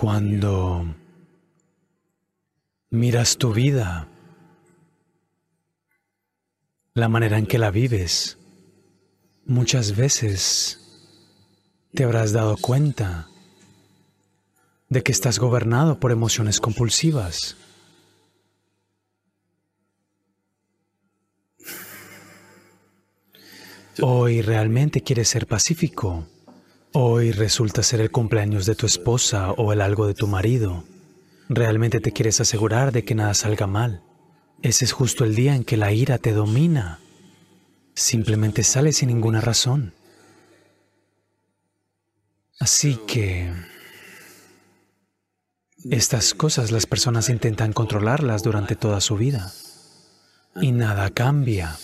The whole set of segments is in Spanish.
Cuando miras tu vida, la manera en que la vives, muchas veces te habrás dado cuenta de que estás gobernado por emociones compulsivas. Hoy realmente quieres ser pacífico. Hoy resulta ser el cumpleaños de tu esposa o el algo de tu marido. Realmente te quieres asegurar de que nada salga mal. Ese es justo el día en que la ira te domina. Simplemente sale sin ninguna razón. Así que estas cosas las personas intentan controlarlas durante toda su vida y nada cambia.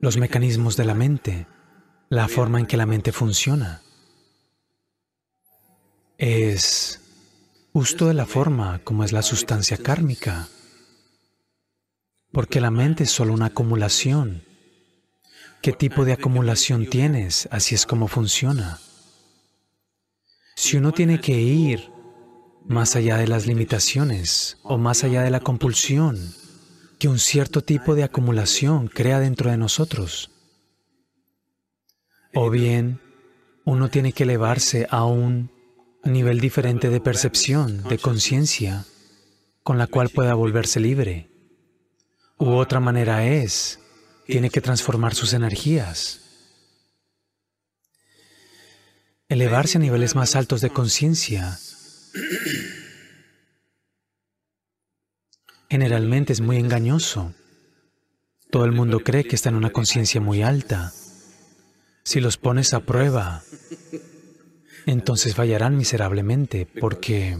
Los mecanismos de la mente, la forma en que la mente funciona. Es justo de la forma como es la sustancia kármica, porque la mente es solo una acumulación. ¿Qué tipo de acumulación tienes? Así es como funciona. Si uno tiene que ir más allá de las limitaciones o más allá de la compulsión, que un cierto tipo de acumulación crea dentro de nosotros. O bien, uno tiene que elevarse a un nivel diferente de percepción, de conciencia, con la cual pueda volverse libre. U otra manera es, tiene que transformar sus energías. Elevarse a niveles más altos de conciencia generalmente es muy engañoso. Todo el mundo cree que está en una conciencia muy alta. Si los pones a prueba, entonces fallarán miserablemente porque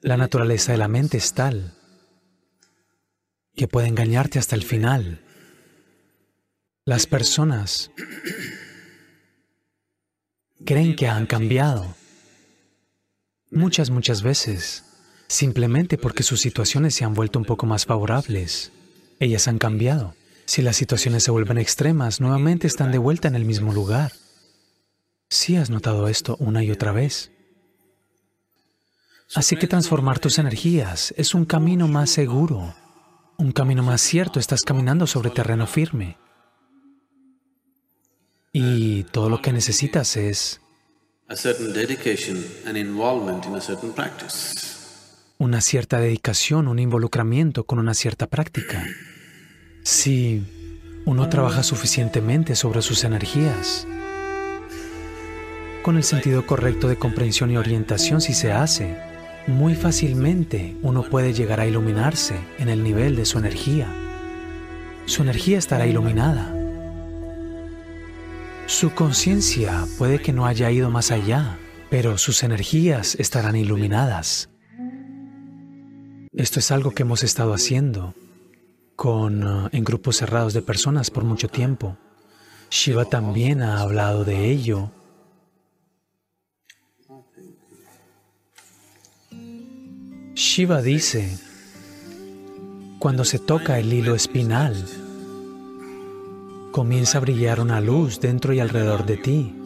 la naturaleza de la mente es tal que puede engañarte hasta el final. Las personas creen que han cambiado muchas, muchas veces simplemente porque sus situaciones se han vuelto un poco más favorables. Ellas han cambiado. Si las situaciones se vuelven extremas, nuevamente están de vuelta en el mismo lugar. Sí has notado esto una y otra vez. Así que transformar tus energías es un camino más seguro, un camino más cierto. Estás caminando sobre terreno firme. Y todo lo que necesitas es una cierta dedicación, un involucramiento con una cierta práctica. Si uno trabaja suficientemente sobre sus energías, con el sentido correcto de comprensión y orientación si se hace, muy fácilmente uno puede llegar a iluminarse en el nivel de su energía. Su energía estará iluminada. Su conciencia puede que no haya ido más allá, pero sus energías estarán iluminadas. Esto es algo que hemos estado haciendo con, uh, en grupos cerrados de personas por mucho tiempo. Shiva también ha hablado de ello. Shiva dice, cuando se toca el hilo espinal, comienza a brillar una luz dentro y alrededor de ti.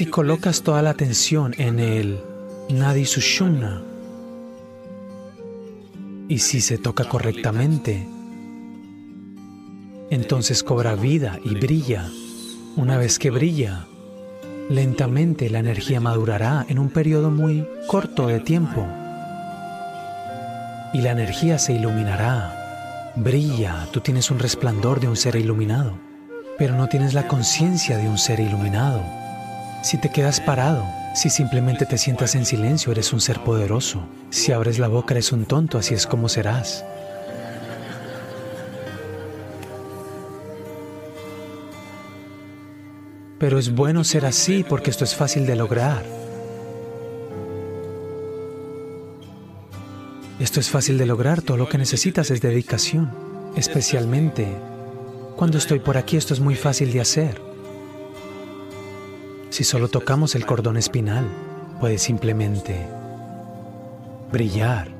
Si colocas toda la atención en el Nadi Sushumna y si se toca correctamente, entonces cobra vida y brilla. Una vez que brilla, lentamente la energía madurará en un periodo muy corto de tiempo y la energía se iluminará. Brilla, tú tienes un resplandor de un ser iluminado, pero no tienes la conciencia de un ser iluminado. Si te quedas parado, si simplemente te sientas en silencio, eres un ser poderoso. Si abres la boca, eres un tonto, así es como serás. Pero es bueno ser así porque esto es fácil de lograr. Esto es fácil de lograr, todo lo que necesitas es dedicación. Especialmente cuando estoy por aquí, esto es muy fácil de hacer. Si solo tocamos el cordón espinal, puede simplemente brillar